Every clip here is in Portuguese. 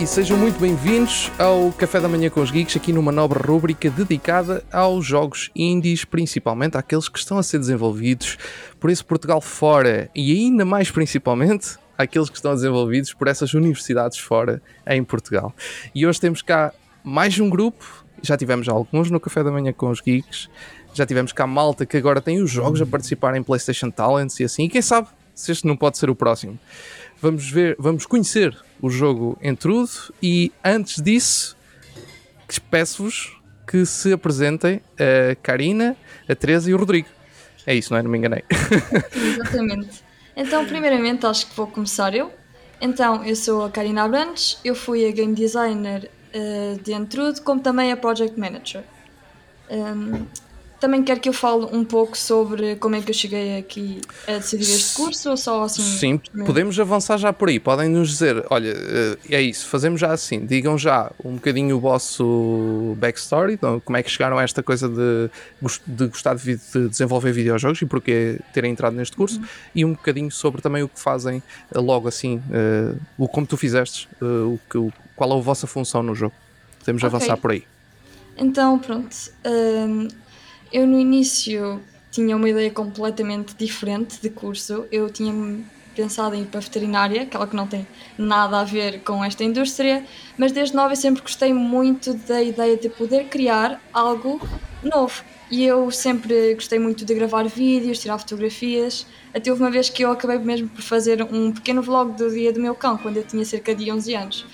E sejam muito bem-vindos ao Café da Manhã com os Geeks, aqui numa nobre rúbrica dedicada aos jogos indies, principalmente àqueles que estão a ser desenvolvidos por esse Portugal fora e ainda mais principalmente àqueles que estão desenvolvidos por essas universidades fora em Portugal. E hoje temos cá mais um grupo, já tivemos alguns no Café da Manhã com os Geeks, já tivemos cá malta que agora tem os jogos a participar em PlayStation Talents e assim, e quem sabe se este não pode ser o próximo. Vamos ver, vamos conhecer o jogo Entrudo e antes disso peço-vos que se apresentem a Karina, a Teresa e o Rodrigo. É isso, não é? Não me enganei. Exatamente. Então, primeiramente, acho que vou começar eu. Então, eu sou a Karina Abrantes, eu fui a game designer uh, de Entrude, como também a project manager. Um, também quero que eu fale um pouco sobre como é que eu cheguei aqui a decidir este curso ou só assim? Sim, podemos avançar já por aí. Podem nos dizer, olha, eh, é isso, fazemos já assim. Digam já um bocadinho o vosso backstory, então, como é que chegaram a esta coisa de, de gostar de, de desenvolver videojogos e porquê terem entrado neste curso, uhum. e um bocadinho sobre também o que fazem eh, logo assim, uh, o como tu fizeste, uh, o que, qual é a vossa função no jogo. Podemos okay. avançar por aí. Então, pronto. Ehm, eu no início tinha uma ideia completamente diferente de curso. Eu tinha pensado em ir para a veterinária, aquela que não tem nada a ver com esta indústria, mas desde nova eu sempre gostei muito da ideia de poder criar algo novo. E eu sempre gostei muito de gravar vídeos, tirar fotografias. Até houve uma vez que eu acabei mesmo por fazer um pequeno vlog do dia do meu cão, quando eu tinha cerca de 11 anos.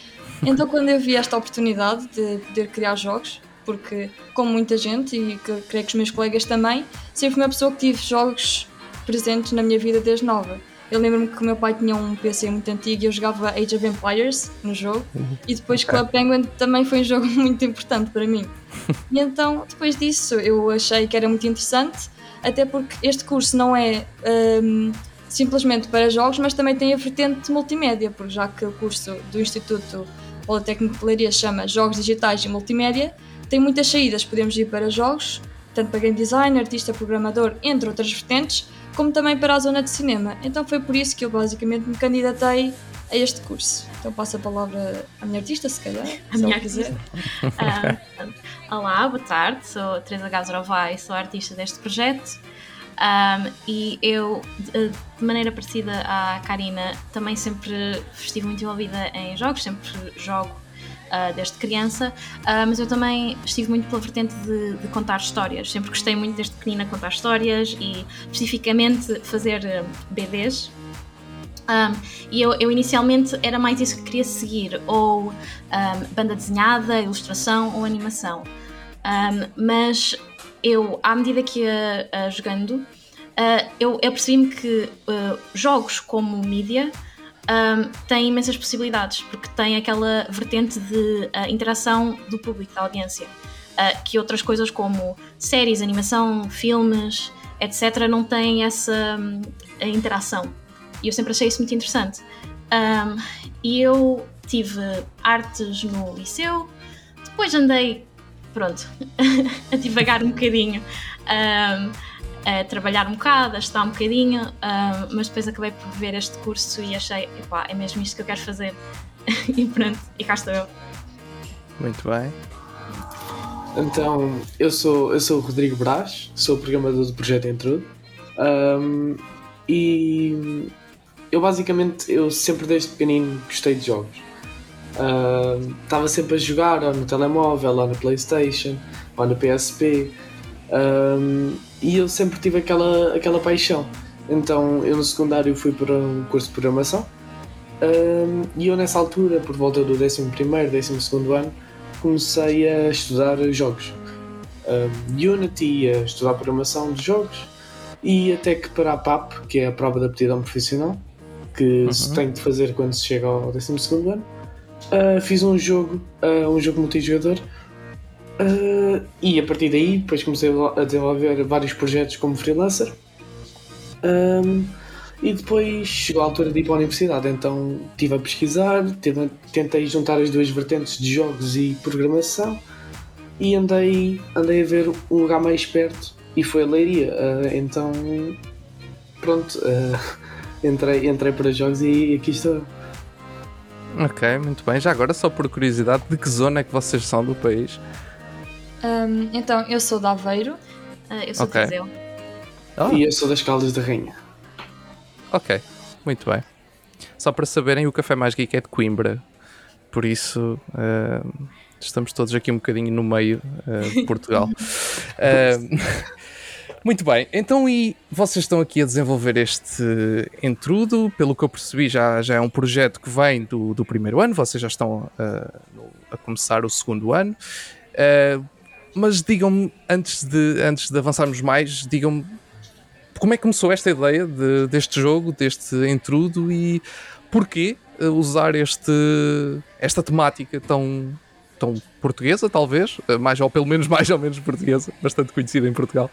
Então, quando eu vi esta oportunidade de poder criar jogos, porque, como muita gente, e que, creio que os meus colegas também, sempre fui uma pessoa que tive jogos presentes na minha vida desde nova. Eu lembro-me que o meu pai tinha um PC muito antigo e eu jogava Age of Empires no jogo, uhum. e depois okay. Club Penguin também foi um jogo muito importante para mim. e então, depois disso, eu achei que era muito interessante, até porque este curso não é. Um, simplesmente para jogos, mas também tem a vertente multimédia, porque já que o curso do Instituto Politécnico de Leiria chama Jogos Digitais e Multimédia, tem muitas saídas, podemos ir para jogos, tanto para game design, artista, programador, entre outras vertentes, como também para a zona de cinema. Então foi por isso que eu basicamente me candidatei a este curso. Então passo a palavra à minha artista, se calhar. A minha artista. um, olá, boa tarde, sou Teresa Gazorovai, sou artista deste projeto. Um, e eu, de, maneira parecida à Karina, também sempre estive muito envolvida em jogos, sempre jogo uh, desde criança, uh, mas eu também estive muito pela vertente de, de, contar histórias. Sempre gostei muito desde pequenina contar histórias e especificamente fazer uh, BDs. Um, e eu, eu, inicialmente era mais isso que queria seguir, ou um, banda desenhada, ilustração ou animação. Um, mas eu, à medida que ia jogando, eu, eu percebi-me que jogos como mídia um, tem imensas possibilidades, porque tem aquela vertente de uh, interação do público, da audiência, uh, que outras coisas como séries, animação, filmes, etc., não têm essa um, interação. E eu sempre achei isso muito interessante. Um, e eu tive artes no liceu, depois andei, pronto, a divagar um bocadinho. Um, a trabalhar um bocado, a estudar um bocadinho, uh, mas depois acabei por ver este curso e achei, epá, é mesmo isto que eu quero fazer. e pronto, e cá estou eu. Muito bem. Então, eu sou, eu sou o Rodrigo Brás, sou programador do projeto Intrude. Um, e eu basicamente, eu sempre desde pequenino gostei de jogos. Estava uh, sempre a jogar ou no telemóvel, ou na Playstation, ou no PSP. Um, e eu sempre tive aquela, aquela paixão. Então eu no secundário fui para um curso de programação um, e eu nessa altura, por volta do 11 º 12 ano, comecei a estudar jogos. Um, Unity, a estudar programação de jogos e até que para a PAP, que é a prova de aptidão profissional, que uhum. se tem de fazer quando se chega ao 12 º ano, uh, fiz um jogo, uh, um jogo multijogador Uh, e a partir daí, depois comecei a desenvolver vários projetos como freelancer. Um, e depois chegou a altura de ir para a universidade, então estive a pesquisar, tive, tentei juntar as duas vertentes de jogos e programação e andei, andei a ver um lugar mais perto e foi a Leiria. Uh, então, pronto, uh, entrei, entrei para jogos e aqui estou. Ok, muito bem. Já agora, só por curiosidade, de que zona é que vocês são do país? Um, então, eu sou de Aveiro. Uh, eu sou Ok. de Viseu. Oh, E eu sou das Caldas da Rainha. ok, muito bem. Só para saberem, o Café Mais Geek é de Coimbra. Por isso, eh, estamos todos aqui um bocadinho no meio eh, de Portugal. Muito bem, então e vocês estão aqui a desenvolver este entrudo, pelo que eu percebi já, já é um projeto que vem do, do primeiro ano, vocês já estão no- a começar o segundo ano. Eh, mas digam-me, antes de, antes de avançarmos mais, digam-me como é que começou esta ideia de- deste jogo, deste entrudo e porquê eh, usar este, esta temática tão, tão portuguesa, talvez, eh, mais ou pelo menos mais ou menos portuguesa, bastante conhecida em Portugal.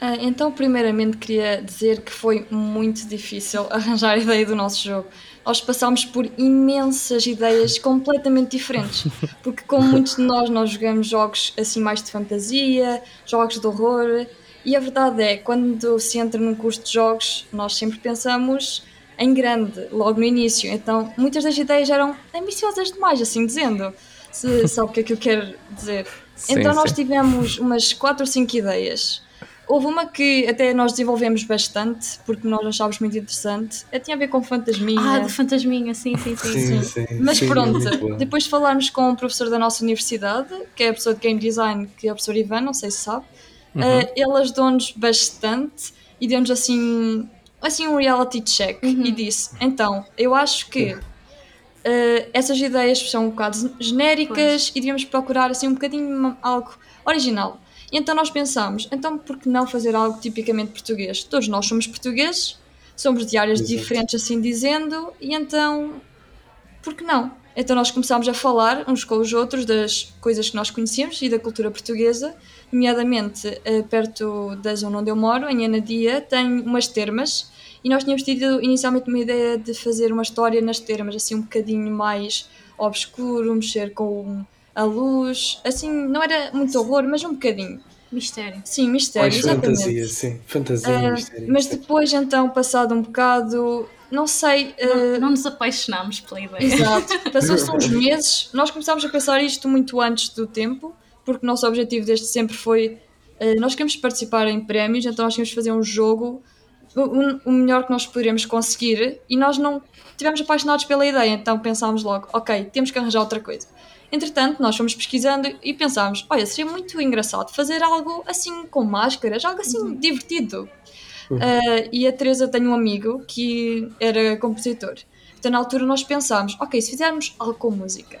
Ah, então, primeiramente, queria dizer que foi muito difícil arranjar a ideia do nosso jogo. Nós passámos por imensas ideias completamente diferentes, porque, como muitos de nós, nós jogamos jogos assim mais de fantasia, jogos de horror, e a verdade é, quando se entra num curso de jogos, nós sempre pensamos em grande, logo no início. Então, muitas das ideias eram ambiciosas demais, assim dizendo. Se sabe o que é que eu quero dizer. Sim, então, nós sim. tivemos umas 4 ou 5 ideias. Houve uma que até nós desenvolvemos bastante, porque nós achámos muito interessante. É, tinha a ver com fantasminha. Ah, de fantasminha, sim, sim, sim. sim. Mas sim, pronto, muito bom. depois de falarmos com um professor da nossa universidade, que é a pessoa de Game Design, que é o professor Ivan, não sei se sabe, eh, ele ajudou-nos bastante e deu-nos assim, assim um reality check e disse: então, eu acho que eh, essas ideias são um bocado genéricas e devíamos procurar assim um bocadinho algo original. E então nós pensámos, então por que não fazer algo tipicamente português? Todos nós somos portugueses, somos de áreas Exato. diferentes assim dizendo, e então por que não? Então nós começámos a falar uns com os outros das coisas que nós conhecíamos e da cultura portuguesa, nomeadamente eh, perto da zona onde eu moro, em Anadia, tem umas termas e nós tínhamos tido inicialmente uma ideia de fazer uma história nas termas, assim um bocadinho mais obscuro, mexer com a luz, assim, não era muito horror, mas um bocadinho. Mistério. Sim, mistério, Mais exatamente. fantasia, sim. Fantasia, Ah, mistério. mas depois, então, passado um bocado, não sei, Não, eh, não nos apaixonámos pela ideia. Exato. Passou-se uns meses, nós começámos a pensar isto muito antes do tempo, porque o nosso objetivo desde sempre foi. eh, nós queremos participar em prémios, então nós queremos fazer um jogo o, o melhor que nós poderíamos conseguir e nós não estivemos apaixonados pela ideia, então pensámos logo, ok, temos que arranjar outra coisa. Entretanto, nós fomos pesquisando e pensámos, olha, seria muito engraçado fazer algo assim com máscaras, algo assim divertido. Uh, e a Teresa tem um amigo que era compositor. Então, na altura, nós pensámos: ok, se fizermos algo com música.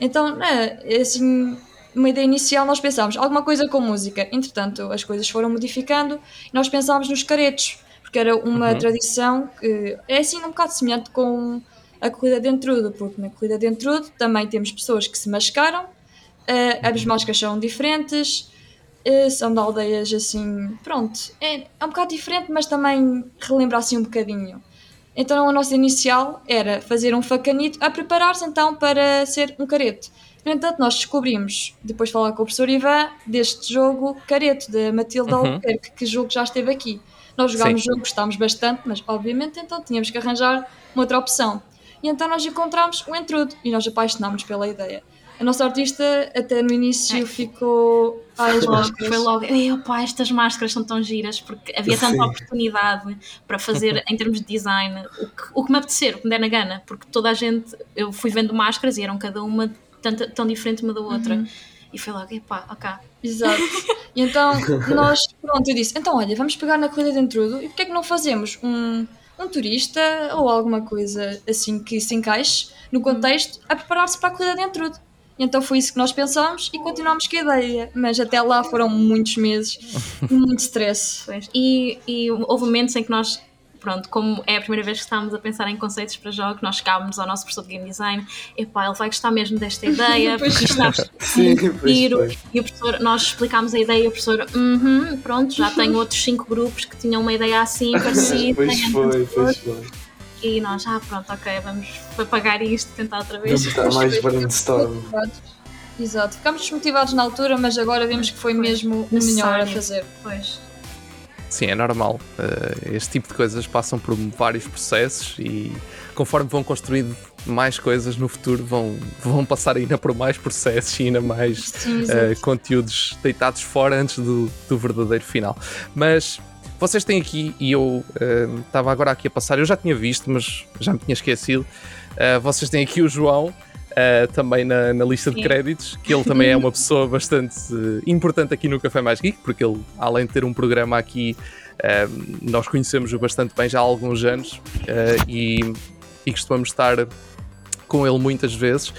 Então, né, assim, uma ideia inicial, nós pensámos alguma coisa com música. Entretanto, as coisas foram modificando e nós pensámos nos caretos, porque era uma tradição que é assim um bocado semelhante com a corrida de entrudo, porque na corrida de entrudo também temos pessoas que se mascaram, uh, as máscaras são diferentes. Uh, são de aldeias assim, pronto, é, é um bocado diferente, mas também relembra assim um bocadinho. Então a nossa inicial era fazer um facanito a preparar-se então para ser um careto. No entanto, nós descobrimos, depois de falar com o professor Ivan, deste jogo Careto, da Matilde Uhum. Albuquerque, que jogo já esteve aqui. Nós jogámos o jogo, gostámos bastante, mas obviamente então tínhamos que arranjar uma outra opção. E então nós encontramos o Entrudo e nós apaixonámos pela ideia. A nossa artista até no início É. ficou. Ai, as Logo, máscaras. foi logo, "Ei, opá, estas máscaras são tão giras, porque havia tanta Sim. oportunidade para fazer em termos de design o que, o que me apetecer, o que me der na gana, porque toda a gente, eu fui vendo máscaras e eram cada uma tanta, tão diferente uma da outra. Uhum. E foi logo, epá, ok. Exato. E então nós, pronto, eu disse, então olha, vamos pegar na corrida de entrudo e porquê é que não fazemos um, um turista ou alguma coisa assim que se encaixe no contexto a preparar-se para a corrida de entrudo. Então foi isso que nós pensámos e continuámos com a ideia. Mas até lá foram muitos meses muito stress. E, e houve momentos em que nós, pronto, como é a primeira vez que estávamos a pensar em conceitos para jogos, nós chegámos ao nosso professor de game design, epá, ele vai gostar mesmo desta ideia, porque isto está pois giro. E o professor, nós explicámos a ideia e o professor, uhum, pronto, já tenho outros cinco grupos que tinham uma ideia assim, parecida. Pois foi, pois foi. E nós, ah, pronto, ok, vamos apagar isto, tentar outra vez. Vamos estar mais brainstorm. Exato. Ficámos desmotivados na altura, mas agora vemos que foi mesmo o melhor a fazer. Pois. Sim, é normal. Uh, este tipo de coisas passam por vários processos e conforme vão construindo mais coisas no futuro, vão, vão passar ainda por mais processos e ainda mais sim, uh, conteúdos deitados fora antes do, do verdadeiro final. Mas vocês têm aqui, e eu estava uh, agora aqui a passar, eu já tinha visto, mas já me tinha esquecido. Uh, vocês têm aqui o João, uh, também na, na lista Sim. de créditos, que ele também é uma pessoa bastante importante aqui no Café Mais Geek, porque ele, além de ter um programa aqui, nós conhecemos-o bastante bem já há alguns anos e, e costumamos estar com ele muitas vezes.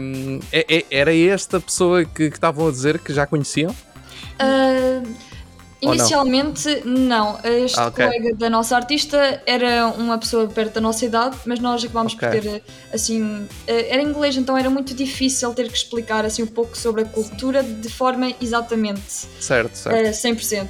Um, é, é, era esta pessoa que, que estavam a dizer que já conheciam? Uh, Inicialmente, não. não. Este ah, okay. colega da nossa artista era uma pessoa perto da nossa idade, mas nós acabámos okay. por ter, assim. Eh, era inglês, então era muito difícil ter que explicar assim um pouco sobre a cultura de forma exatamente. Certo, certo. 100%. Eh,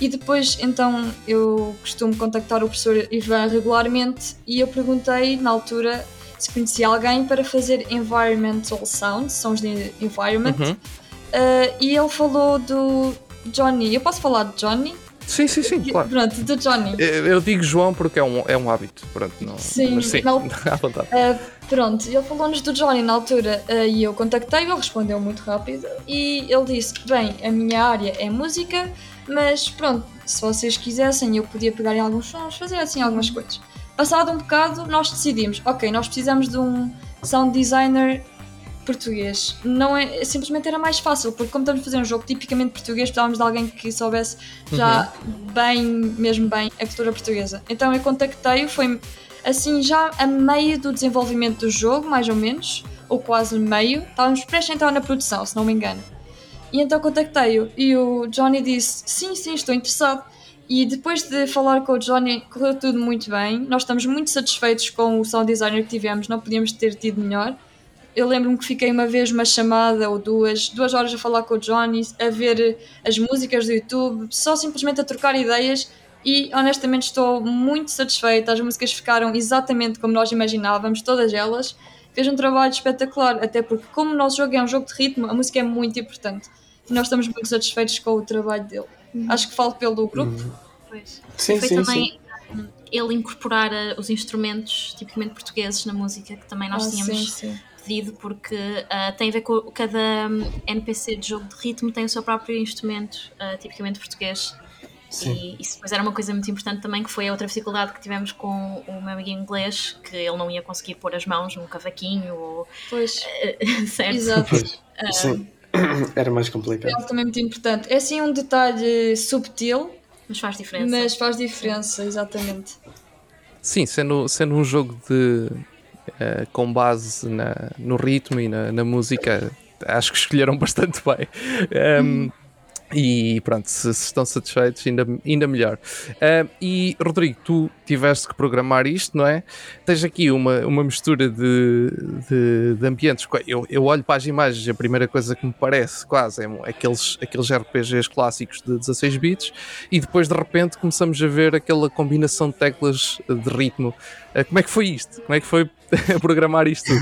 e depois, então, eu costumo contactar o professor Ivan regularmente e eu perguntei, na altura, se conhecia alguém para fazer environmental sounds, sons de environment. Uhum. Uh, e ele falou do Johnny. Eu posso falar de Johnny? Sim, sim, sim, claro. Pronto, de Johnny. Eu digo João porque é um, é um hábito. Pronto, não, sim, mas sim, na, à vontade. Uh, pronto, ele falou-nos do Johnny na altura uh, e eu contactei, ele respondeu muito rápido e ele disse: Bem, a minha área é música, mas pronto, se vocês quisessem, eu podia pegar em alguns sons, fazer assim algumas coisas. Passado um bocado, nós decidimos: Ok, nós precisamos de um sound designer português. Não é, simplesmente era mais fácil, porque como estamos a fazer um jogo tipicamente português, precisávamos de alguém que soubesse já uhum. bem, mesmo bem, a cultura portuguesa. Então eu contactei-o, foi assim já a meio do desenvolvimento do jogo, mais ou menos, ou quase meio. Estávamos prestes a entrar na produção, se não me engano. E então contactei-o e o Johnny disse: Sim, sim, estou interessado. E depois de falar com o Johnny, correu tudo muito bem. Nós estamos muito satisfeitos com o sound designer que tivemos, não podíamos ter tido melhor eu lembro-me que fiquei uma vez uma chamada ou duas, duas horas a falar com o Johnny, a ver as músicas do YouTube, só simplesmente a trocar ideias e honestamente estou muito satisfeita. As músicas ficaram exatamente como nós imaginávamos, todas elas. Fez um trabalho espetacular, até porque, como o nosso jogo é um jogo de ritmo, a música é muito importante e nós estamos muito satisfeitos com o trabalho dele. Uhum. Acho que falo pelo grupo. Uhum. Pois. Sim, Foi sim, também sim. Hum, ele incorporar uh, os instrumentos tipicamente portugueses na música, que também nós ah, tínhamos. Sim, sim pedido porque uh, tem a ver com cada hum, NPC de jogo de ritmo tem o seu próprio instrumento, uh, tipicamente português. Sim. E isso depois era uma coisa muito importante também, que foi a outra dificuldade que tivemos com o meu amigo inglês, que ele não ia conseguir pôr as mãos num cavaquinho ou. Pois. Uh, certo? Exato. Pois. Sim. Era mais complicado. É também muito importante. É assim um detalhe subtil, mas faz diferença. Mas faz diferença, exatamente. Sim, sendo, sendo um jogo de, uh, com base na, no ritmo e na, na, música, acho que escolheram bastante bem. Um, e pronto, se, se, estão satisfeitos, ainda, ainda melhor. Uh, e Rodrigo, tu tiveste que programar isto, não é? Tens aqui uma, uma mistura de, de, de ambientes. Eu, eu olho para as imagens, a primeira coisa que me parece quase é aqueles, aqueles RPGs clássicos de 16 bits, e depois de repente começamos a ver aquela combinação de teclas de ritmo. Uh, como é que foi isto? Como é que foi programar isto?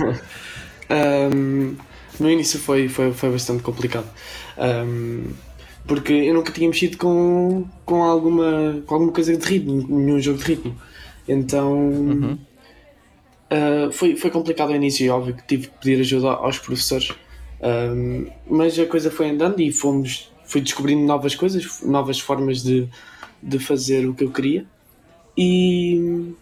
um, no início foi, foi, foi bastante complicado. Um, porque eu nunca tinha mexido com, com, alguma, com alguma coisa de ritmo, nenhum jogo de ritmo. Então uhum. uh, foi, foi complicado ao início, e óbvio que tive que pedir ajuda aos professores. Um, mas a coisa foi andando e fomos, fui descobrindo novas coisas, novas formas de, de fazer o que eu queria e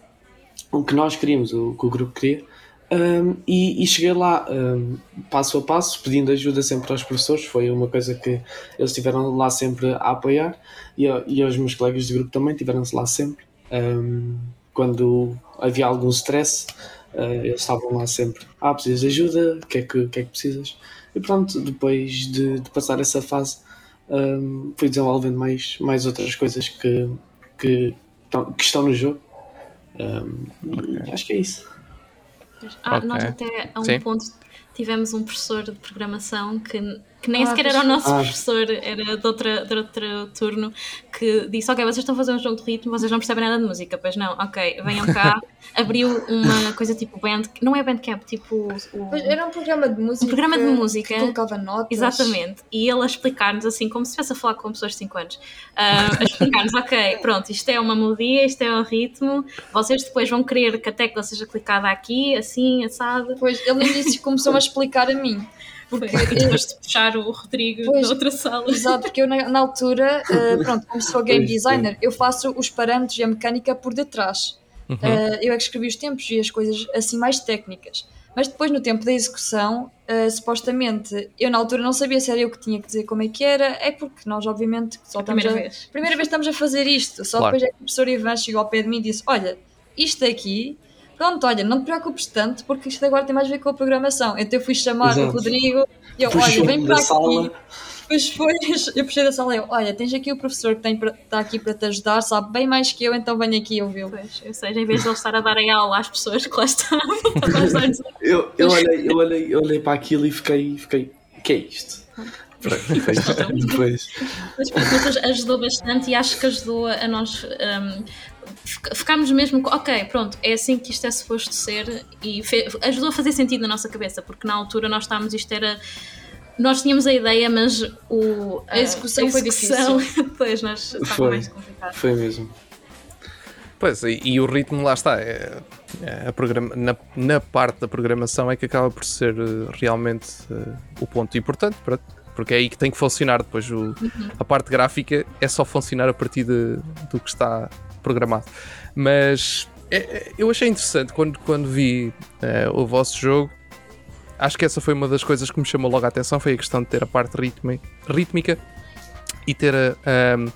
o que nós queríamos, o que o grupo queria. Um, e, e, cheguei lá um, passo a passo, pedindo ajuda sempre aos professores. Foi uma coisa que eles estiveram lá sempre a apoiar e, e os meus colegas de grupo também tiveram-se lá sempre. Um, quando havia algum stress, uh, eles estavam lá sempre. Ah, precisas de ajuda? O que, é que, que é que precisas? E pronto, depois de, de passar essa fase, fui desenvolvendo mais, mais outras coisas que, que, que estão no jogo. Okay. Acho que é isso. Ah, okay. Nós até a um Sim. ponto tivemos um professor de programação que que nem Ah, sequer era o nosso Ah. professor, era de, outra, de outro turno, que disse: Ok, vocês estão a fazer um jogo de ritmo, vocês não percebem nada de música, pois não, ok, venham cá. Abriu uma coisa tipo band, não é Bandcamp, tipo o. Pois, era um programa de música. programa de música. Que colocava notas. Exatamente, e ele a explicar-nos assim, como se estivesse a falar com pessoas de 5 anos, ah, a explicar-nos: Ok, pronto, isto é uma melodia, isto é um ritmo, vocês depois vão querer que a tecla seja clicada aqui, assim, assado. Pois, ele no início começou-me a explicar a mim. Porque, depois de puxar o Rodrigo Pois. outra sala. exato, porque eu na, na altura, eh, pronto, como sou game designer, eu faço os parâmetros e a mecânica por detrás. Eh, eu é que escrevi os tempos e as coisas assim mais técnicas. Mas depois, no tempo da execução, eh, supostamente, eu na altura não sabia se era eu que tinha que dizer como é que era, é porque nós, obviamente, só A estamos primeira a, vez. primeira vez estamos a fazer isto. Só Claro. depois é que o professor Ivan chegou ao pé de mim e disse: Olha, isto aqui, pronto, olha, não te preocupes tanto, porque isto agora tem mais a ver com a programação. Então eu fui chamar Exato. o Rodrigo e eu, olha, vem para aqui. sala. Depois foi, eu puxei da sala e eu, olha, tens aqui o professor que tem para- está aqui para te ajudar, sabe bem mais que eu, então venho aqui ouvi-lo. Pois, ou seja, em vez de ele estar a dar a aula às pessoas que lá estavam, Eu, eu, olhei, eu, olhei, eu olhei para aquilo e fiquei, fiquei, o que é isto? Pronto, depois, depois Mas pronto, mas ajudou bastante e acho que ajudou a nós um, fic- ficarmos mesmo com, ok, pronto, é assim que isto é suposto ser e fe- ajudou a fazer sentido na nossa cabeça, porque na altura nós estávamos, isto era. Nós tínhamos a ideia, mas o, A execução foi execução, depois nós estava Foi. mais complicado. foi mesmo. Pois, e, e o ritmo lá está. É, é a programa, na, na parte da programação é que acaba por ser eh, realmente eh, o ponto importante, pronto, porque é aí que tem que funcionar. Depois o- a parte gráfica é só funcionar a partir de- do que está programado. Mas é- é- eu achei interessante quando, quando vi eh, o vosso jogo. Acho que essa foi uma das coisas que me chamou logo a atenção. Foi a questão de ter a parte rítmica e ter a, ahm,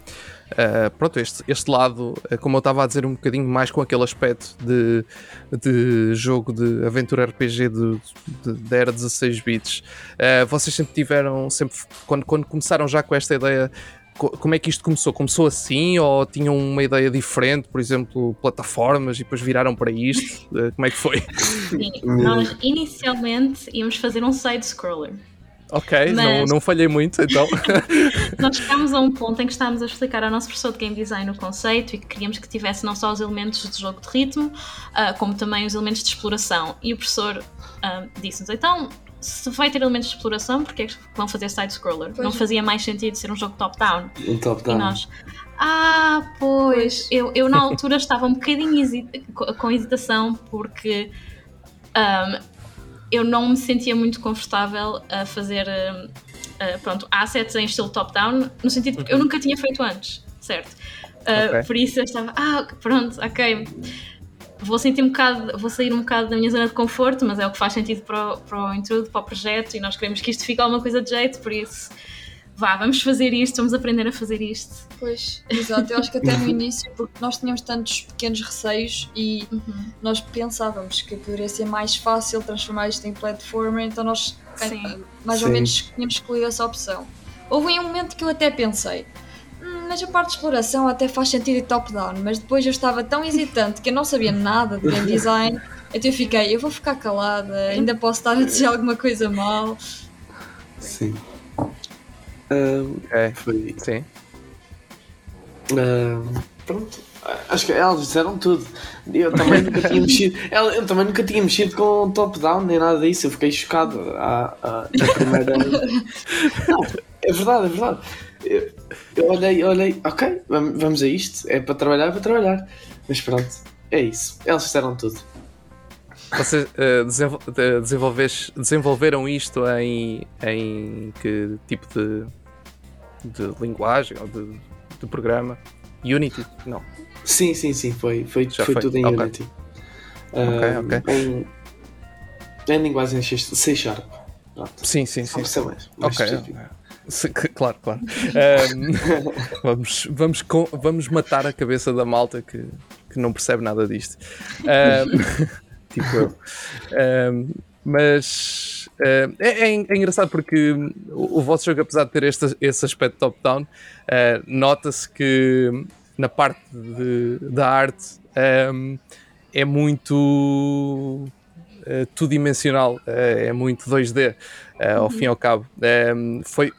ah, pronto, este, este lado, ah, como eu estava a dizer, um bocadinho mais com aquele aspecto de, de jogo de aventura RPG de, de, da era 16 bits. Ah, vocês sempre tiveram, sempre, quando, quando começaram já com esta ideia, como é que isto começou? Começou assim ou tinham uma ideia diferente, por exemplo, plataformas e depois viraram para isto? Ah, como é que foi? Sim, nós inicialmente íamos fazer um side-scroller. Ok, não, Mas- não falhei muito então. Nós chegámos a um ponto em que estávamos a explicar ao nosso professor de game design o conceito e que queríamos que tivesse não só os elementos de jogo de ritmo, ah, como também os elementos de exploração. E o professor ah, disse-nos: então, se vai ter elementos de exploração, porque é que vão fazer side-scroller? Pois. Não fazia mais sentido ser um jogo top-down. Um top E down. nós. Ah, pois. Eu, eu na altura estava um bocadinho hesi- co- com hesitação porque ahm, eu não me sentia muito confortável a fazer ahm, ah, pronto, assets em estilo top-down, no sentido porque eu nunca tinha feito antes, certo? Ah, Ok. Por isso eu estava, ah, pronto, ok. Vou sentir um bocado, vou sair um bocado da minha zona de conforto, mas é o que faz sentido para o, para o intrude, para o projeto, e nós queremos que isto fique alguma coisa de jeito, por isso vá, vamos fazer isto, vamos aprender a fazer isto. Pois, exato, eu acho que até no início, porque nós tínhamos tantos pequenos receios e Uhum. nós pensávamos que poderia ser mais fácil transformar isto em platformer, então nós Sim. mais ou Sim. menos tínhamos escolhido essa opção. Houve um momento que eu até pensei, "Hum, mas a parte de exploração até faz sentido top-down, mas depois eu estava tão hesitante que eu não sabia nada de game design, então eu fiquei, eu vou ficar calada, ainda posso estar a dizer alguma coisa mal. Sim. Ah, É, foi. sim. ah, pronto. Acho que elas disseram tudo. Eu também nunca tinha mexido. Eu também nunca tinha mexido com top-down nem nada disso. Eu fiquei chocado à, à- na primeira. Não, é verdade, é verdade. Eu, eu olhei, olhei, ok, vam- vamos a isto. É para trabalhar, é para trabalhar. Mas pronto, é isso. Elas disseram tudo. Vocês eh, de- desenvolves- desenvolveram isto em, em que tipo de, de linguagem ou de, de programa? Unity? Não. Sim, sim, sim, foi, foi, foi, foi, tudo em ok. Unity. Ah, ok. Em, em linguagem C Sharp. Pronto. Sim, sim, sim. ser mais, mais Ok. específico. Claro, claro. Ahm, vamos, vamos, com- vamos matar a cabeça da malta que, que não percebe nada disto. Ahm, tipo eu. Ahm, mas ahm, é, é é engraçado porque o, o vosso jogo, apesar de ter este, esse aspecto top-down, ah, nota-se que na parte de- da arte ahm, é muito uh, two-dimensional, uh, é muito 2D, uh, ao uhum. fim e ao cabo. Um, foi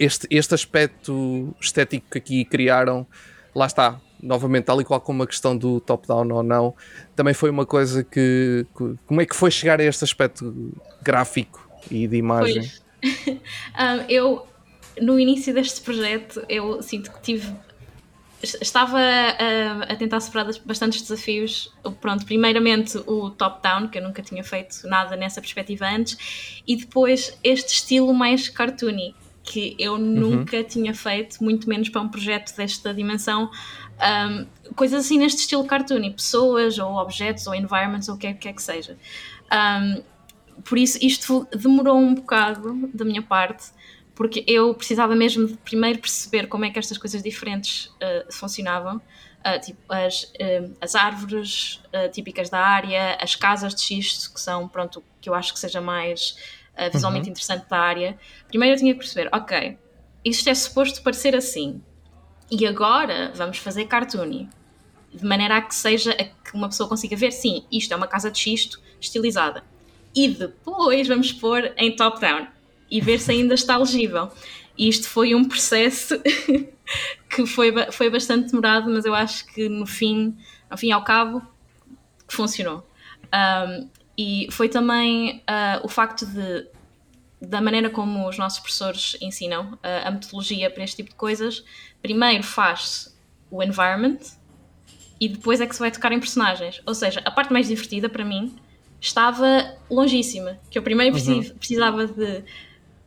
este, este aspecto estético que aqui criaram, lá está, novamente, tal e qual como a questão do top-down ou não, também foi uma coisa que, que, Como é que foi chegar a este aspecto gráfico e de imagem? um, eu, no início deste projeto, eu sinto que tive estava a, a, tentar superar bastantes desafios. Pronto, primeiramente o top-down, que eu nunca tinha feito nada nessa perspectiva antes, e depois este estilo mais cartoony, que eu uhum. nunca tinha feito, muito menos para um projeto desta dimensão. Um, coisas assim neste estilo cartoony, pessoas ou objetos ou environments ou o que é que, é que seja. Um, por isso, isto demorou um bocado da minha parte porque eu precisava mesmo de primeiro perceber como é que estas coisas diferentes uh, funcionavam, uh, tipo as, uh, as árvores típicas da área, as casas de xisto, que são, pronto, que eu acho que seja mais visualmente uhum. interessante da área. Primeiro eu tinha que perceber, ok, isto é suposto parecer assim, e agora vamos fazer cartoony, de maneira a que seja, a que uma pessoa consiga ver, sim, isto é uma casa de xisto estilizada. E depois vamos pôr em top-down e ver se ainda está legível. E isto foi um processo que foi, foi bastante demorado, mas eu acho que no fim, ao fim e ao cabo, funcionou. Um, e foi também uh, o facto de, da maneira como os nossos professores ensinam uh, a metodologia para este tipo de coisas, primeiro faz o environment e depois é que se vai tocar em personagens. Ou seja, a parte mais divertida para mim estava longíssima, que eu primeiro uhum. precisava de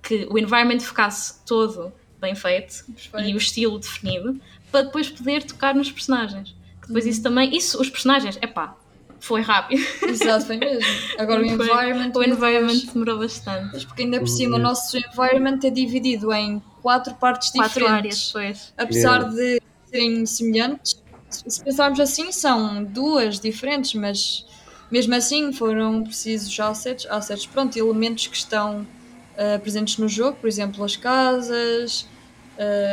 que o environment ficasse todo bem feito Perfeito. e o estilo definido para depois poder tocar nos personagens. Depois uhum. isso também, isso, os personagens, é pá, foi rápido. Exato, foi mesmo. Agora o environment. O environment demorou bastante. Mas porque ainda por cima o nosso environment é dividido em quatro partes quatro diferentes. Quatro áreas, pois. Apesar yeah. de serem semelhantes, se pensarmos assim, são duas diferentes, mas mesmo assim foram precisos assets, assets, pronto, elementos que estão uh, presentes no jogo, por exemplo, as casas,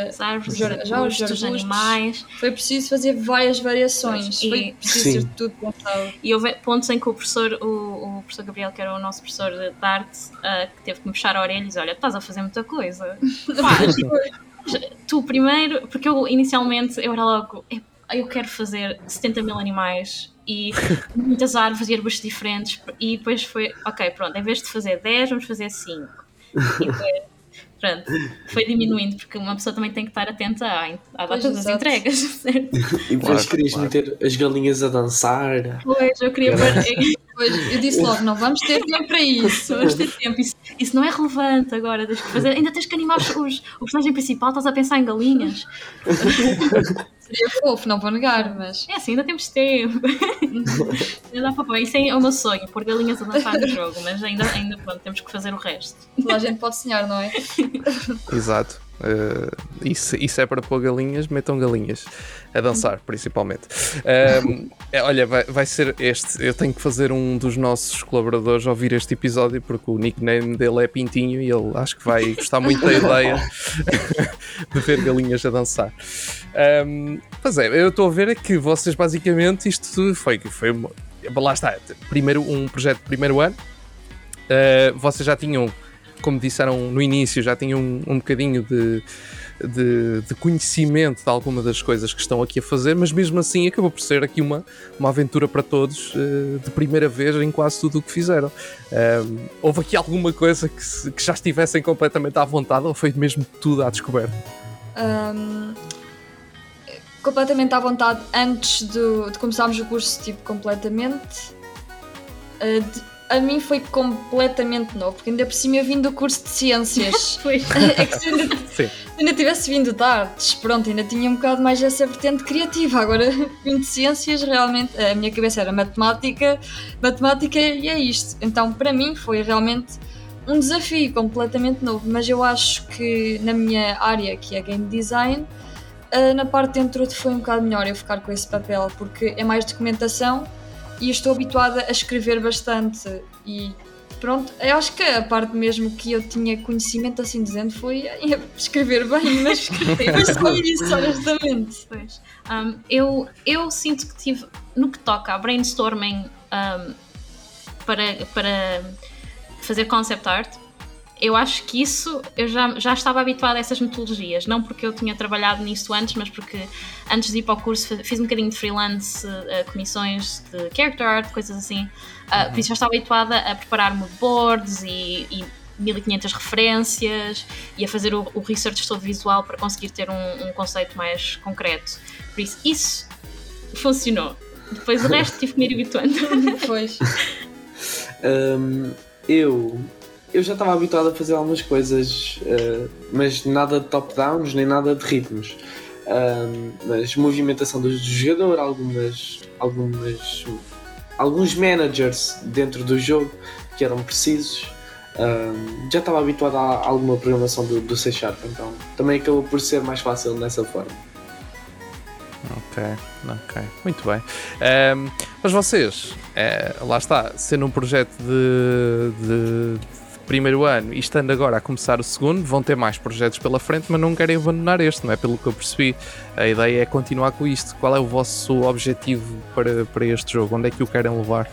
as árvores, os, arbustos, os animais. Foi preciso fazer várias variações, e, foi preciso ser tudo pensado. E houve pontos em que o professor, o, o professor Gabriel, que era o nosso professor de arte, uh, que teve que me puxar a orelha e dizer: Olha, estás a fazer muita coisa. Faz. tu primeiro, porque eu inicialmente eu era logo, eu quero fazer 70 mil animais e muitas árvores e arbustos diferentes e depois foi, ok, pronto, em vez de fazer 10, vamos fazer 5 e depois, pronto, foi diminuindo, porque uma pessoa também tem que estar atenta à, à data das entregas, certo? E depois claro, querias claro. meter as galinhas a dançar. Pois, eu queria. Pois, eu disse logo, não vamos ter tempo para isso. Vamos ter tempo. Isso, isso não é relevante agora. Tens que fazer, ainda tens que animar os, os, o personagem principal, estás a pensar em galinhas. Seria fofo, não vou negar, mas. É assim, ainda temos tempo. ainda dá para Isso é o meu sonho, pôr galinhas a dançar no jogo, mas ainda, ainda pronto, temos que fazer o resto. Toda a gente pode sonhar, não é? Exato. Uh, isso, isso é para pôr galinhas, metam galinhas a dançar, principalmente. Uh, olha, vai, vai ser este. Eu tenho que fazer um dos nossos colaboradores ouvir este episódio porque o nickname dele é Pintinho e ele acho que vai gostar muito da ideia de ver galinhas a dançar. Um, pois é, eu estou a ver é que vocês basicamente isto foi, foi lá está, primeiro um projeto de primeiro ano. Uh, vocês já tinham como disseram no início, já tinham um, um bocadinho de, de, de, conhecimento de alguma das coisas que estão aqui a fazer, mas mesmo assim acabou por ser aqui uma, uma aventura para todos uh, de primeira vez em quase tudo o que fizeram. Um, houve aqui alguma coisa que, se, que, já estivessem completamente à vontade ou foi mesmo tudo à descoberta? Um, completamente à vontade antes de, de começarmos o curso, tipo, completamente. Uh, de, a mim foi completamente novo, porque ainda por cima eu vim do curso de ciências. foi. é que se ainda, se ainda tivesse vindo de artes, pronto, ainda tinha um bocado mais essa vertente criativa. Agora vim de ciências, realmente, a minha cabeça era matemática, matemática e é isto. Então para mim foi realmente um desafio completamente novo, mas eu acho que na minha área, que é game design, eh, na parte dentro foi um bocado melhor eu ficar com esse papel, porque é mais documentação e estou habituada a escrever bastante e pronto, eu acho que a parte mesmo que eu tinha conhecimento assim dizendo foi escrever bem, mas foi só isso, honestamente. Pois. Um, eu, eu sinto que tive, no que toca a brainstorming um, para, para fazer concept art, eu acho que isso eu já, já estava habituada a essas metodologias, não porque eu tinha trabalhado nisso antes, mas porque antes de ir para o curso fiz um bocadinho de freelance, uh, comissões de character art, coisas assim. Uh, uhum. Por isso já estava habituada a preparar moodboards e, e 1500 referências e a fazer o, o research todo visual para conseguir ter um, um conceito mais concreto. Por isso, isso funcionou. Depois o resto tive que me ir habituando. Depois. um, eu eu já estava habituado a fazer algumas coisas, uh, mas nada de top-downs nem nada de ritmos. Uh, mas movimentação do, do, jogador, algumas, algumas, alguns managers dentro do jogo que eram precisos. Uh, já estava habituado a alguma programação do, do C Sharp, então também acabou por ser mais fácil nessa forma. Ok, ok, muito bem. Um, mas vocês, é, lá está, sendo um projeto de, de primeiro ano e estando agora a começar o segundo, vão ter mais projetos pela frente, mas não querem abandonar este, não é? Pelo que eu percebi. A ideia é continuar com isto. Qual é o vosso objetivo para, para este jogo? Onde é que o querem levar?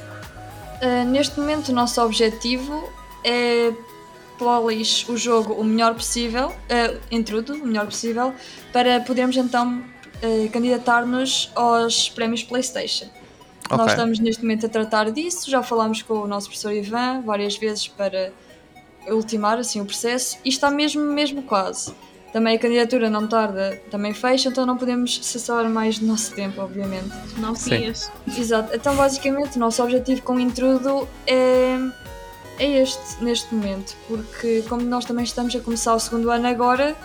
Uh, neste momento, o nosso objetivo é polish o jogo o melhor possível, uh, em tudo, o melhor possível, para podermos então uh, candidatar-nos aos prémios PlayStation. Okay. Nós estamos neste momento a tratar disso, já falámos com o nosso professor Ivan várias vezes para ultimar assim o processo e está mesmo, mesmo quase. Também a candidatura não tarda, também fecha, então não podemos cessar mais do nosso tempo, obviamente. Não dias. Exato. Então, basicamente, o nosso objetivo com o Intrudo é, é este, neste momento, porque como nós também estamos a começar o segundo ano agora,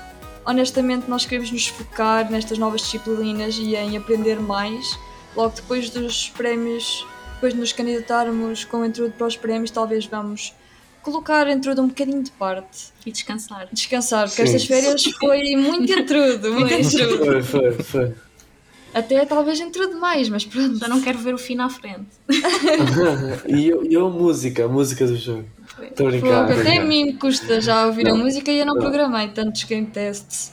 honestamente nós queremos nos focar nestas novas disciplinas e em aprender mais. Logo depois dos prémios, depois de nos candidatarmos com o Intrudo para os prémios, talvez vamos colocar intrudo um bocadinho de parte. E descansar. Descansar, porque Sim. estas férias foi muito intrudo, muito intrudo. Foi, foi, foi. Até talvez intrudo mais, mas pronto. Já não quero ver o fim à frente. e eu, eu, música, a música do jogo. Estou a brincar. até a mim me custa já ouvir não. a música e eu não, não. programei tantos game tests.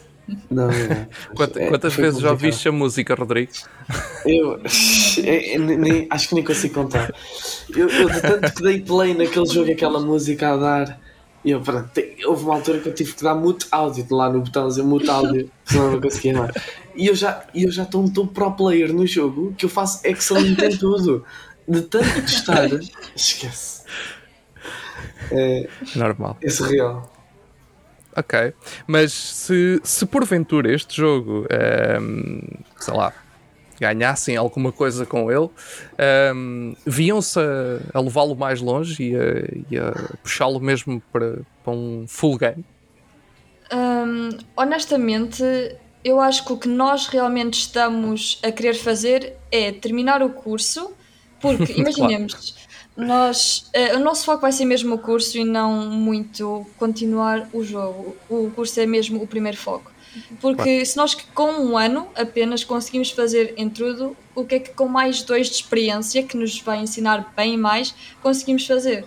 Não, não. Quantas, é, quantas vezes já ouviste a música, Rodrigo? Eu, eu nem, acho que nem consigo contar. Eu, eu de tanto que dei play naquele jogo, aquela música a dar. Eu, pronto, houve uma altura que eu tive que dar mute áudio lá no botão dizer mute áudio, senão não conseguia mais. E eu já eu já estou um pro player no jogo que eu faço excelente em tudo. De tanto testar, esquece. É, Normal. É surreal. Ok, mas se, se porventura este jogo, um, ehm, sei lá, ganhassem alguma coisa com ele, um, ehm, viam-se a, a levá-lo mais longe e a, a puxá-lo mesmo para, para um full game? Um, honestamente, eu acho que o que nós realmente estamos a querer fazer é terminar o curso, porque imaginemos, nós, uh, o nosso foco vai ser mesmo o curso e não muito continuar o jogo. O curso é mesmo o primeiro foco. Porque claro. se nós com um ano apenas conseguimos fazer em tudo, o que é que com mais dois de experiência, que nos vai ensinar bem mais, conseguimos fazer?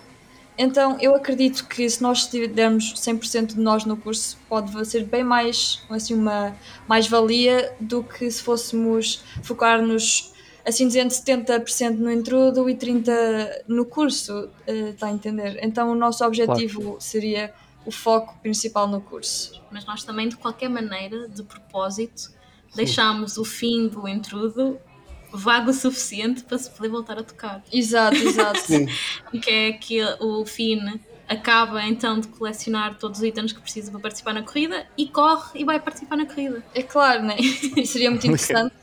Então eu acredito que se nós dermos 100% de nós no curso, pode ser bem mais assim, uma mais-valia do que se fôssemos focar-nos assim dizendo 70% no intrudo e 30% no curso, está eh, a entender? Então o nosso objetivo claro. seria o foco principal no curso. Mas nós também, de qualquer maneira, de propósito, deixámos o fim do intrudo vago o suficiente para se poder voltar a tocar. Exato, exato. que é que o fim acaba então de colecionar todos os itens que precisa para participar na corrida e corre e vai participar na corrida. É claro, né? seria muito interessante,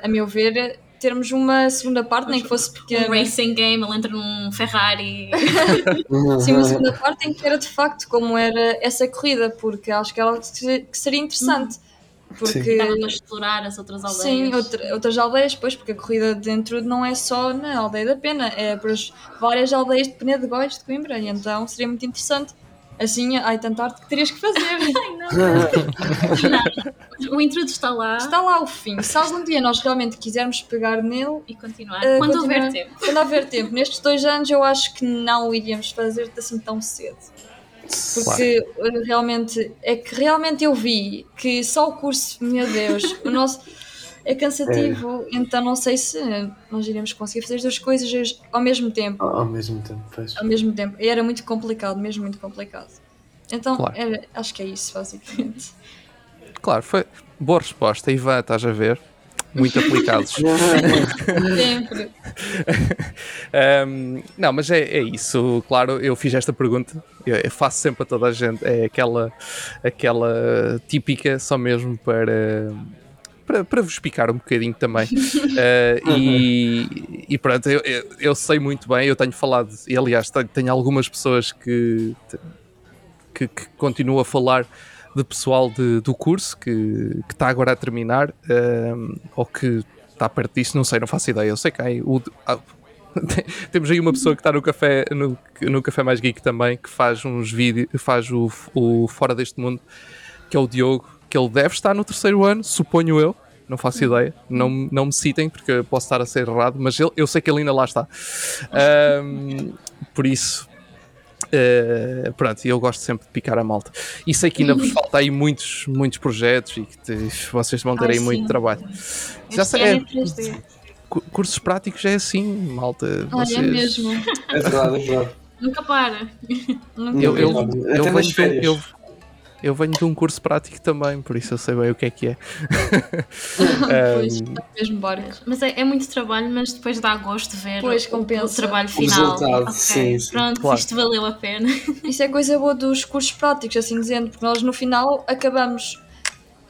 a meu ver, termos uma segunda parte, nem que fosse pequena. Um racing game, ele entra num Ferrari. Sim, uma segunda parte em que era de facto como era essa corrida, porque acho que, ela, que seria interessante. Porque Sim. para explorar as outras aldeias. Sim, outra, outras aldeias, pois, porque a corrida dentro não é só na aldeia da Pena, é para várias aldeias de Peneda de Góis, de Coimbra, e então seria muito interessante. Assim, ai, tanta arte que terias que fazer. ai, não. não. O intrudo está lá. Está lá o fim. Se algum dia nós realmente quisermos pegar nele e continuar, uh, quando continuar, houver tempo. Quando houver tempo. Nestes dois anos, eu acho que não iríamos fazer assim tão cedo. Porque claro. realmente, é que realmente eu vi que só o curso, meu Deus, o nosso é cansativo, então não sei se nós iremos conseguir fazer as duas coisas ao mesmo tempo. Ao mesmo tempo, pois. Ao mesmo tempo. E era muito complicado, mesmo muito complicado. Então, Claro. era- acho que é isso, basicamente. Claro, foi boa resposta. Ivan, estás a ver? Muito aplicados. Sempre. Um, não, mas é, é isso. Claro, eu fiz esta pergunta, eu, eu faço sempre a toda a gente. É aquela, aquela típica, só mesmo para. Para, para vos picar um bocadinho também. Uh, e, e pronto, eu, eu, eu sei muito bem, eu tenho falado, e aliás, tenho, tenho algumas pessoas que, que, que continuam a falar de pessoal de- do curso que, que está agora a terminar um, ou que está perto disso, não sei, não faço ideia. Eu sei que há o, temos aí uma pessoa que está no café, no, no café mais geek também, que faz uns vídeos, faz o, o Fora deste Mundo, que é o Diogo, que ele deve estar no terceiro ano, suponho eu. Não faço ideia, não, não me citem porque eu posso estar a ser errado, mas ele- eu sei que ele ainda lá está. Ahm, por isso, eh, pronto, eu gosto sempre de picar a malta. E sei que ainda vos falta aí muitos, muitos projetos e que te- vocês vão ter Ai, aí sim. muito trabalho. Já sei, é- é 3D. cu- cursos práticos é assim, malta. Olha, vocês- é mesmo. É verdade, é verdade. Nunca para. Nunca Eu, eu, eu, nas venho um, eu, eu venho de um curso prático também, por isso eu sei bem o que é que é. Pois, Um, está no mesmo barco. Mas é, é muito trabalho, mas depois dá gosto ver Pois, o- compensa. o, trabalho O final. resultado, Ok, sim, sim. Pronto, Claro. isto valeu a pena. Isso é coisa boa dos cursos práticos, assim dizendo, porque nós no final acabamos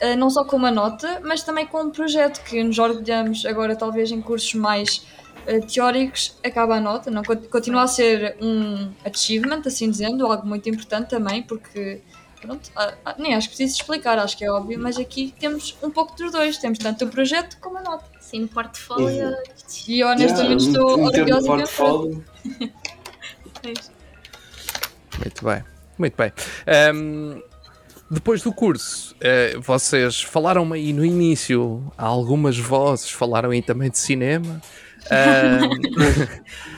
eh, não só com uma nota, mas também com um projeto que nos orgulhamos agora, talvez em cursos mais eh, teóricos, acaba a nota, não Con- continua a ser um achievement, assim dizendo, algo muito importante também, porque pronto, ah, ah, nem acho que preciso explicar, acho que é óbvio, mas aqui temos um pouco dos dois, temos tanto o projeto como a nota. Sim, no portfólio. E honestamente Yeah, estou um- um orgulhosa portfólio. Muito bem, muito bem. Ahm, depois do curso, eh, vocês falaram aí no início, algumas vozes falaram aí também de cinema. Ahm,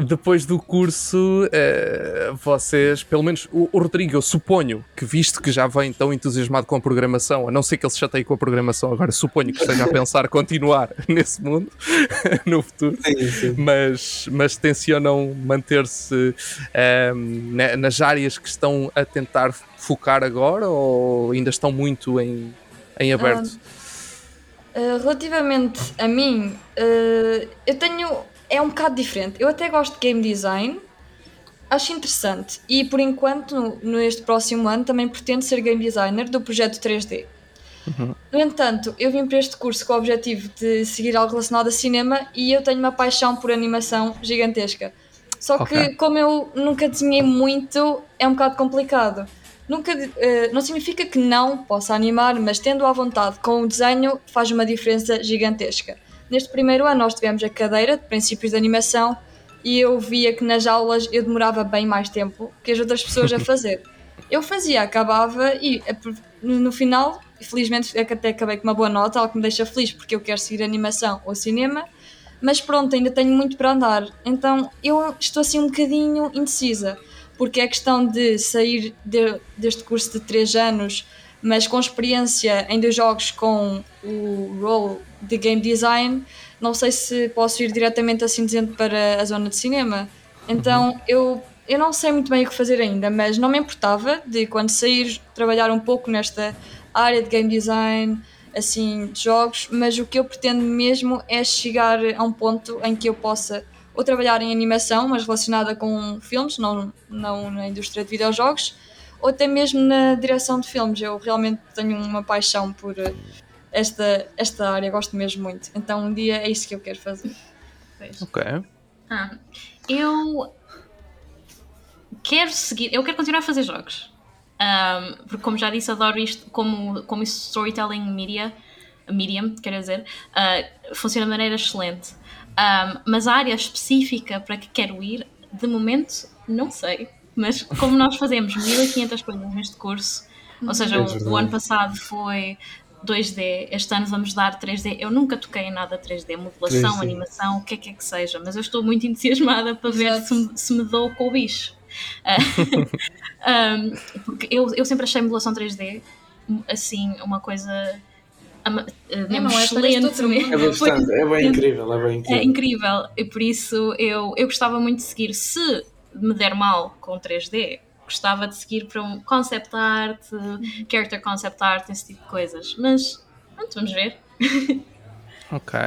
depois do curso, eh, vocês, pelo menos o, o Rodrigo, eu suponho que, visto que já vem tão entusiasmado com a programação, a não ser que ele se chateie com a programação, agora suponho que esteja a pensar continuar nesse mundo no futuro Sim, sim. mas, mas tencionam manter-se ehm, ne- nas áreas que estão a tentar focar agora ou ainda estão muito em, em aberto? Uh, relativamente a mim, uh, eu tenho. É um bocado diferente. Eu até gosto de game design, acho interessante. E por enquanto, no, neste próximo ano, também pretendo ser game designer do projeto 3D. No entanto, eu vim para este curso com o objetivo de seguir algo relacionado a cinema e eu tenho uma paixão por animação gigantesca. Só que, Ok. como eu nunca desenhei muito, é um bocado complicado. Nunca, eh, não significa que não possa animar, mas tendo à vontade com o desenho faz uma diferença gigantesca. Neste primeiro ano nós tivemos a cadeira de princípios de animação e eu via que nas aulas eu demorava bem mais tempo que as outras pessoas a fazer. Eu fazia, acabava e no final, felizmente é até acabei com uma boa nota, algo que me deixa feliz porque eu quero seguir animação ou cinema, mas pronto, ainda tenho muito para andar. Então eu estou assim um bocadinho indecisa, porque é questão de sair de- deste curso de 3 anos, mas com experiência em dois jogos com o role de game design, não sei se posso ir diretamente assim dizendo para a zona de cinema. Então eu, eu não sei muito bem o que fazer ainda, mas não me importava de quando sair trabalhar um pouco nesta área de game design, assim, de jogos, mas o que eu pretendo mesmo é chegar a um ponto em que eu possa ou trabalhar em animação, mas relacionada com filmes, não, não na indústria de videojogos, ou até mesmo na direção de filmes. Eu realmente tenho uma paixão por eh, esta, esta área, gosto mesmo muito. Então um dia é isso que eu quero fazer. Pois. Ok. Ah, eu quero seguir, eu quero continuar a fazer jogos. Ahm, porque como já disse, adoro isto como, como storytelling media, medium, quer dizer, ah, funciona de maneira excelente. Ahm, mas a área específica para que quero ir, de momento, não sei. Mas como nós fazemos 1500 coisas neste curso, ou seja, É o- ano passado foi 2D, este ano vamos dar 3D. Eu nunca toquei em nada 3D, modelação, 3D. animação, o que é que é que seja, mas eu estou muito entusiasmada para ver se me, se me dou com o bicho. Ah, um, porque eu, eu sempre achei modelação 3D assim uma coisa Não, mesmo não é excelente. É bastante, é bem incrível, é bem É incrível. incrível, e por isso eu, eu gostava muito de seguir. Se me der mal com 3D, gostava de seguir para um concept art, character concept art, esse tipo de coisas. Mas pronto, vamos ver. Ok.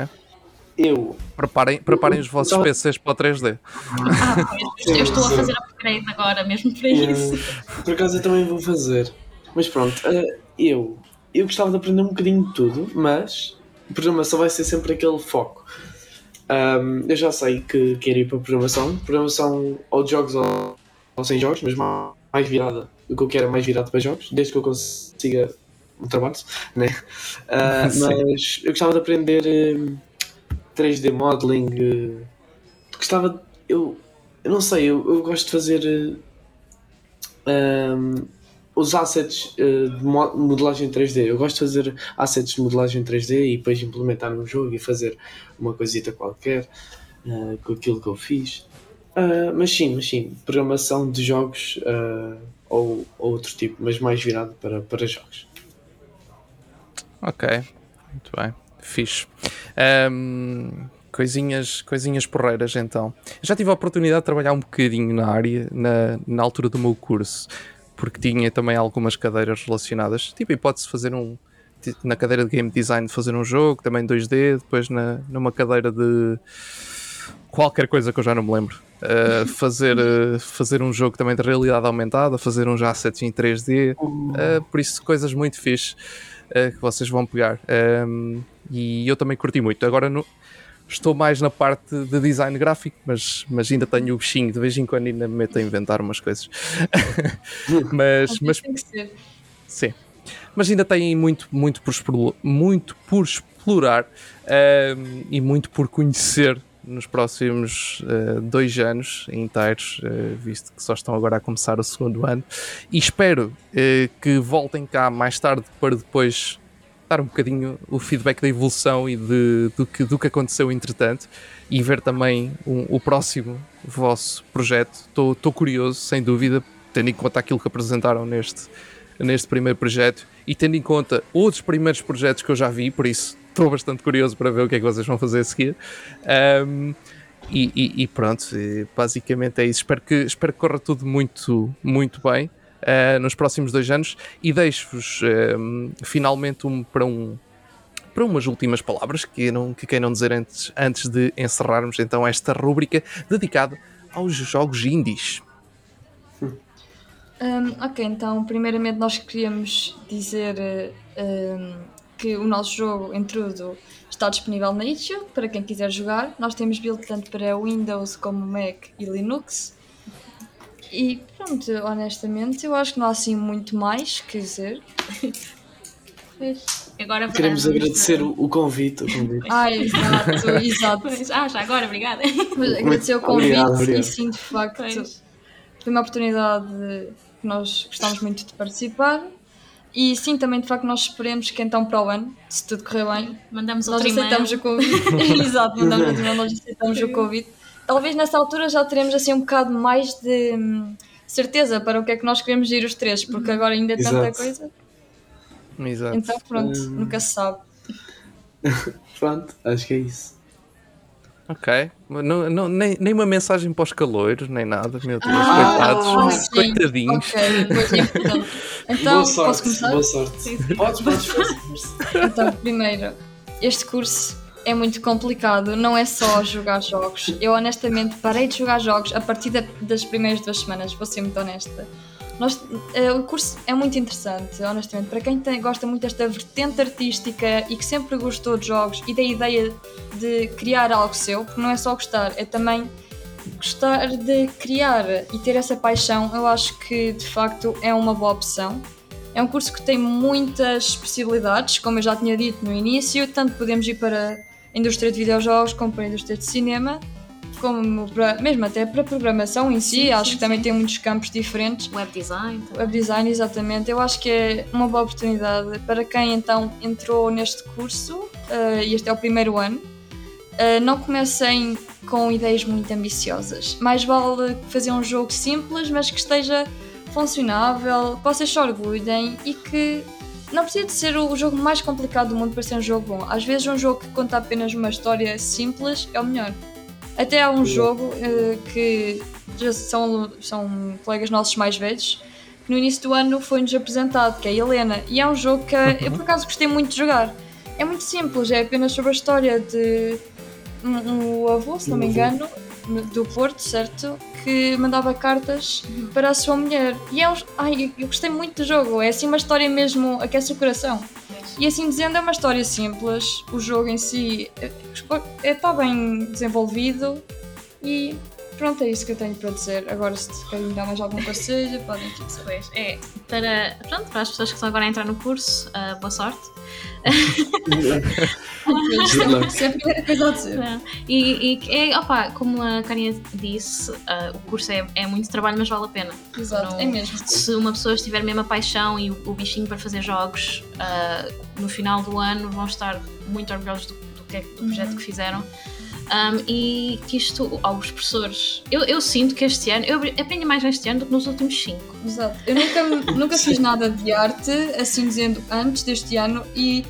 Eu, Preparem, preparem os vossos Então- PCs para o 3D. Ah, pois, eu estou a fazer upgrade agora mesmo para isso. por acaso eu também vou fazer. Mas pronto, eh, eu, eu gostava de aprender um bocadinho de tudo, mas programação vai ser sempre aquele foco. Ahm, eu já sei que quero ir para programação. Programação ou de jogos ou, ou sem jogos, mas ma- mais virada. O que eu quero é mais virado para jogos, desde que eu consiga um trabalho, né? Sim. mas eu gostava de aprender eh, 3D modeling. eh, gostava de, eu, eu não sei, eu, eu gosto de fazer eh, um, os assets eh, de mo- modelagem 3D. Eu gosto de fazer assets de modelagem 3D e depois implementar no jogo e fazer uma coisita qualquer eh, com aquilo que eu fiz. Ah, mas sim, mas sim, programação de jogos ou, ou outro tipo, mas mais virado para, para jogos. Ok, muito bem, fixe. Ahm, coisinhas, coisinhas porreiras então. Já tive a oportunidade de trabalhar um bocadinho na área na, na altura do meu curso, porque tinha também algumas cadeiras relacionadas. Tipo, hipótese de fazer um. Na cadeira de game design, de fazer um jogo, também 2D, depois na, numa cadeira de qualquer coisa que eu já não me lembro. Uh, fazer, uh, fazer um jogo também de realidade aumentada, fazer uns assets em 3D, Uh, por isso coisas muito fixe que vocês vão pegar. Um, e eu também curti muito. Agora no- estou mais na parte de design gráfico, mas, mas ainda tenho o bichinho, de vez em quando ainda me meto a inventar umas coisas. mas, mas. Sim. Mas ainda tem muito, muito, por, muito por explorar ehm, e muito por conhecer nos próximos eh, dois anos inteiros, eh, visto que só estão agora a começar o segundo ano. E espero eh, que voltem cá mais tarde para depois dar um bocadinho o feedback da evolução e de, do, que, do que aconteceu entretanto e ver também um- o próximo vosso projeto. Estou curioso, sem dúvida, tendo em conta aquilo que apresentaram neste, neste primeiro projeto e tendo em conta outros primeiros projetos que eu já vi, por isso estou bastante curioso para ver o que é que vocês vão fazer a seguir. Ahm, e, e- e pronto, basicamente é isso. Espero que, espero que corra tudo muito, muito bem ah, nos próximos dois anos e deixo-vos ahm, finalmente um, para um. Para umas últimas palavras que, não, que queiram dizer antes, antes de encerrarmos então esta rúbrica dedicada aos jogos indies. Hum, ok, então, primeiramente, nós queríamos dizer hum, que o nosso jogo, Intrudo, está disponível na itch.io para quem quiser jogar. Nós temos build tanto para Windows como Mac e Linux. E pronto, honestamente, eu acho que não há assim muito mais que dizer. Agora Queremos agradecer o, o convite. O convite. Ah, exato, exato. Pois. Ah, já agora, obrigada. Mas agradecer o convite Obrigado, obrigado. e sim, de facto, Pois. foi uma oportunidade que nós gostamos muito de participar. E sim, também de facto nós esperemos que então para o ano, se tudo correr bem, Mandamos nós aceitamos o convite. Exato, mandamos nós aceitamos o convite. Talvez nessa altura já teremos assim um bocado mais de hum, certeza para o que é que nós queremos ir os três, porque agora ainda é tanta Exato. coisa. Exato. Então pronto, Hum. nunca se sabe. Pronto, acho que é isso. Ok. Não, não, nem, nem uma mensagem para os caloiros, nem nada, meu Deus, Ah, coitados, sim. coitadinhos. Ok, pois é importante. Então, boa posso começar? boa sorte. Podes, podes fazer. Então, primeiro, este curso é muito complicado, não é só jogar jogos. Eu honestamente parei de jogar jogos a partir da- das primeiras duas semanas, vou ser muito honesta. Nós, eh, o curso é muito interessante, honestamente. Para quem tem- gosta muito desta vertente artística e que sempre gostou de jogos e da ideia de criar algo seu, porque não é só gostar, é também gostar de criar e ter essa paixão, eu acho que de facto é uma boa opção. É um curso que tem muitas possibilidades, como eu já tinha dito no início, tanto podemos ir para a indústria de videojogos como para a indústria de cinema, como para, mesmo até para a programação em si, Sim, acho sim, que também sim. tem muitos campos diferentes. Web design. também. Web design, exatamente. Eu acho que é uma boa oportunidade para quem então entrou neste curso, e este é o primeiro ano. Eh, não comecem com ideias muito ambiciosas. Mais vale fazer um jogo simples, mas que esteja funcionável, que vocês se orgulhem e que não precisa de ser o jogo mais complicado do mundo para ser um jogo bom. Às vezes um jogo que conta apenas uma história simples é o melhor. Até há um jogo uh, que já são, são colegas nossos mais velhos que no início do ano foi-nos apresentado, que é a Helena. E é um jogo que eu por acaso gostei muito de jogar. É muito simples, é apenas sobre a história de um, um avô, se não me engano, do Porto, certo? Que mandava cartas para a sua mulher. E é um. Ai, eu gostei muito do jogo. É assim uma história mesmo. aquece o coração. E assim dizendo, é uma história simples. O jogo em si está é, é, bem desenvolvido e pronto, é isso que eu tenho para dizer. Agora, se querem dar mais algum conselho, podem dizer. Pois, é, para, pronto, para as pessoas que estão agora a entrar no curso, uh, boa sorte. Isso é a primeira coisa a dizer. E, e é, opa, como a Carinha disse, uh, o curso é, é muito trabalho, mas vale a pena. Exato, Não, é mesmo. Se uma pessoa estiver mesmo a paixão e o, o bichinho para fazer jogos, uh, no final do ano vão estar muito orgulhosos do, do, que é, do projeto uhum. que fizeram. Um, e que isto, aos professores, eu, eu sinto que este ano, eu aprendi mais neste ano do que nos últimos cinco. Exato. Eu nunca, nunca fiz nada de arte, assim dizendo, antes deste ano e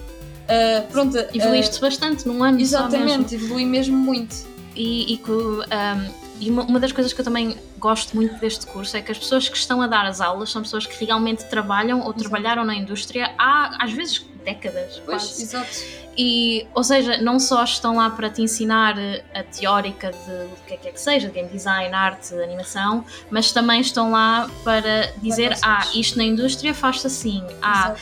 uh, pronto. Evoluíste uh, bastante num ano. Exatamente, mesmo. evolui mesmo muito. E, e que. Um, e uma, uma das coisas que eu também gosto muito deste curso é que as pessoas que estão a dar as aulas são pessoas que realmente trabalham ou Exato. trabalharam na indústria há, às vezes, décadas. Pois, quase. exato. E, ou seja, não só estão lá para te ensinar a teórica de o que é que, é que seja, game design, arte, animação, mas também estão lá para dizer, ah, isto na indústria faz-se assim, ah,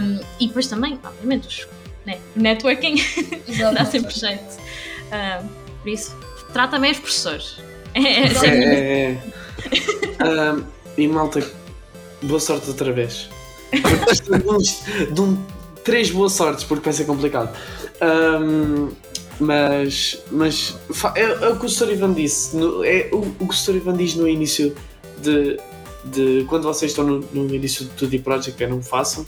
um, e depois também, obviamente, os, né, networking dá sempre jeito. Um, por isso, trata bem os professores. É, é, é, é. um, e malta, boa sorte outra vez. de um três boas sortes, porque vai ser complicado. Um, mas mas é, é, o que o Sr. Ivan disse. No, é o, o que o Sr. Ivan diz no início de, de quando vocês estão no, no início do 2D Project, é não façam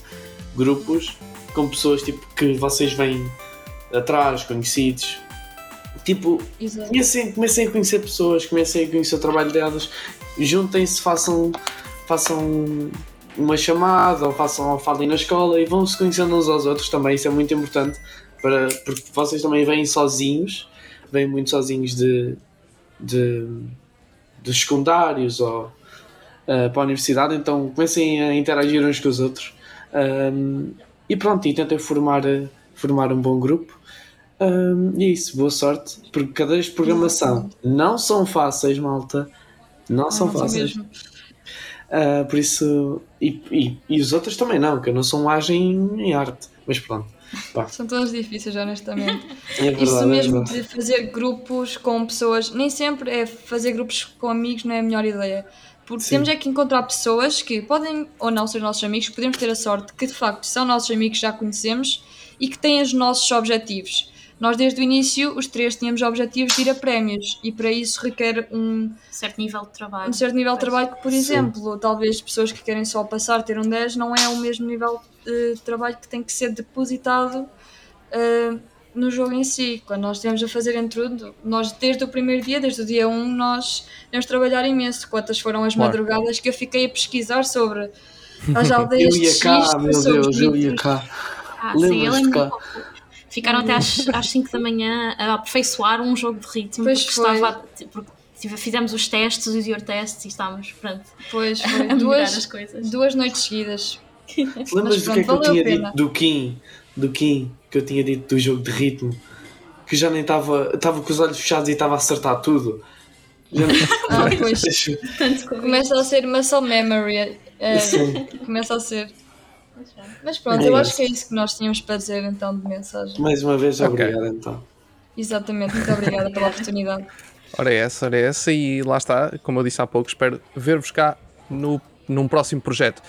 grupos com pessoas tipo, que vocês vêm atrás, conhecidos. Tipo, comecem, comecem a conhecer pessoas, comecem a conhecer o trabalho delas, juntem-se, façam, façam uma chamada ou façam ou falem na escola e vão se conhecendo uns aos outros também, isso é muito importante para, porque vocês também vêm sozinhos, vêm muito sozinhos de, de dos secundários ou uh, para a universidade, então comecem a interagir uns com os outros um, e pronto, e tentem formar, formar um bom grupo. Um, e é isso, boa sorte, porque cadeiras de programação não são fáceis, malta. Não, não são fáceis. Mesmo. Uh, por isso. E, e, e, os outros também não, que eu não sou um agem em arte. Mas pronto. Pá. São todos difíceis, honestamente. É verdade, isso é mesmo é de fazer grupos com pessoas, nem sempre é fazer grupos com amigos, não é a melhor ideia. Porque Sim. temos é que encontrar pessoas que podem ou não ser nossos amigos, podemos ter a sorte que de facto são nossos amigos, já conhecemos e que têm os nossos objetivos. Nós, desde o início, os três tínhamos objetivos de ir a prémios e para isso requer um certo nível de trabalho. Um certo nível de trabalho que, por Sim. exemplo, talvez pessoas que querem só passar, ter um 10, não é o mesmo nível de trabalho que tem que ser depositado uh, no jogo em si. Quando nós temos a fazer em tudo, nós desde o primeiro dia, desde o dia 1, nós temos de trabalhar imenso. Quantas foram as claro. madrugadas que eu fiquei a pesquisar sobre as aldeias eu ia cá, meu Deus, eu ia cá. Ah, sim, eu lembro Ficaram até às, às 5 da manhã a aperfeiçoar um jogo de ritmo pois porque foi. estava. Porque fizemos os testes, os your tests e estávamos pronto, pois foi. a duas, as coisas. Duas noites seguidas. Lembras do que é que eu tinha dito do Kim? Do Kim, que eu tinha dito do jogo de ritmo? Que já nem estava. Estava com os olhos fechados e estava a acertar tudo. Já... ah, pois. Começa a ser muscle memory. É, começa a ser. Mas pronto, é eu acho que é isso que nós tínhamos para dizer então de mensagem. Mais uma vez, okay. obrigado então. Exatamente, muito obrigada pela oportunidade. Ora é essa, ora é essa, e lá está, como eu disse há pouco, espero ver-vos cá no, num próximo projeto.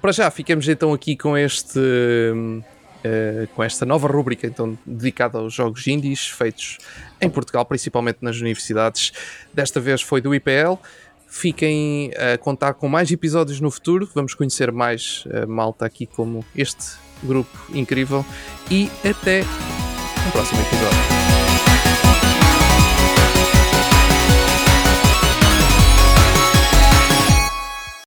Para já, ficamos então aqui com este. Uh, com esta nova rúbrica então dedicada aos jogos indies feitos em Portugal, principalmente nas universidades. Desta vez foi do IPL. Fiquem a contar com mais episódios no futuro. Vamos conhecer mais uh, malta aqui como este grupo incrível. E até o próximo episódio.